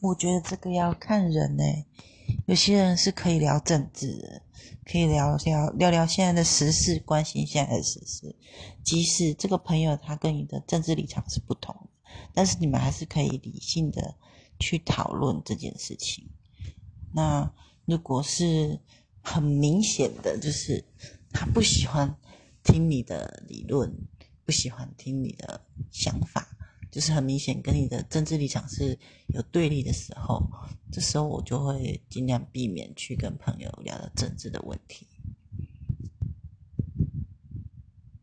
我觉得这个要看人呢、有些人是可以聊政治，可以聊聊聊聊现在的时事，关心现在的时事。即使这个朋友他跟你的政治立场是不同，但是你们还是可以理性的去讨论这件事情。那如果是很明显的，就是他不喜欢听你的理论，不喜欢听你的想法，就是很明显跟你的政治立场是有对立的时候，这时候我就会尽量避免去跟朋友聊到政治的问题。